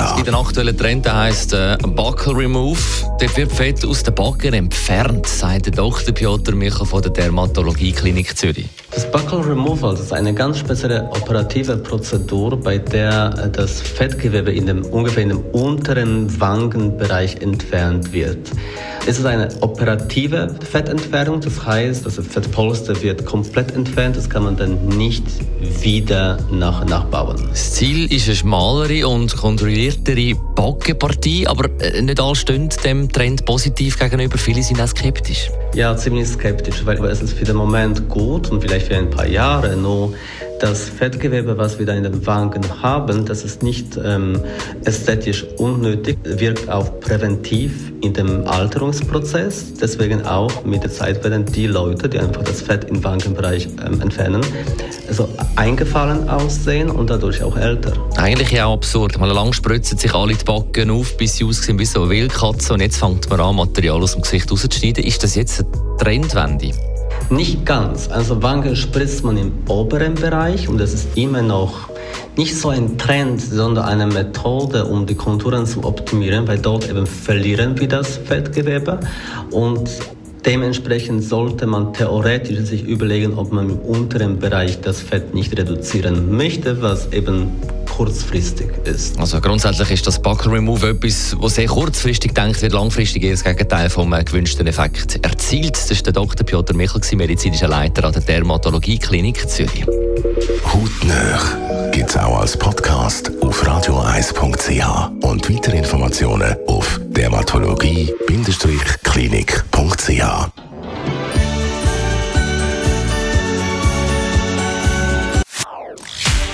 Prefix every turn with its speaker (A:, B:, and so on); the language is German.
A: Dermatologie-klinik.ch
B: In den aktuellen Trend heisst äh, Buckle Remove. Der wird Fett aus den Backen entfernt, sagt der Dr. Piotr Michel von der Dermatologie Klinik Zürich.
C: Das Buckle Removal ist eine ganz spezielle operative Prozedur, bei der äh, das Fettgewebe in dem, ungefähr in dem unteren Wangenbereich entfernt wird. Es ist eine operative Fettentfernung, das heißt, das Fettpolster wird komplett entfernt, das kann man dann nicht wieder nach, nachbauen.
B: Das Ziel ist eine schmalere und kontrolliertere Backenpartie, aber äh, nicht alle stehen dem Trend positiv gegenüber. Viele sind auch skeptisch.
C: Ja, ziemlich skeptisch, weil es ist für den Moment gut und vielleicht für ein paar Jahre nur das Fettgewebe, was wir da in den Wangen haben, das ist nicht ähm, ästhetisch unnötig, wirkt auch präventiv in dem Alterungsprozess. Deswegen auch mit der Zeit werden die Leute, die einfach das Fett im Wangenbereich ähm, entfernen, also eingefallen aussehen und dadurch auch älter.
B: Eigentlich ja absurd. Mal lang spritzen sich alle die Backen auf, bis sie aussehen wie so eine Wildkatze und jetzt fängt man an, Material aus dem Gesicht rauszuschneiden. Ist das jetzt eine Trendwende?
C: Nicht ganz. Also Wangen spritzt man im oberen Bereich und das ist immer noch nicht so ein Trend, sondern eine Methode, um die Konturen zu optimieren, weil dort eben verlieren wir das Fettgewebe und Dementsprechend sollte man theoretisch sich überlegen, ob man im unteren Bereich das Fett nicht reduzieren möchte, was eben kurzfristig ist.
B: Also grundsätzlich ist das Buckle Remove etwas, was sehr kurzfristig denkt, wird langfristig eher das Gegenteil vom äh, gewünschten Effekt erzielt. Das ist der Dr. Piotr Michel, medizinischer Leiter an der Dermatologie Klinik Zürich.
A: Hautnöch gibt es auch als Podcast auf radio1.ch und weitere Informationen auf dermatologie-klinik.ch.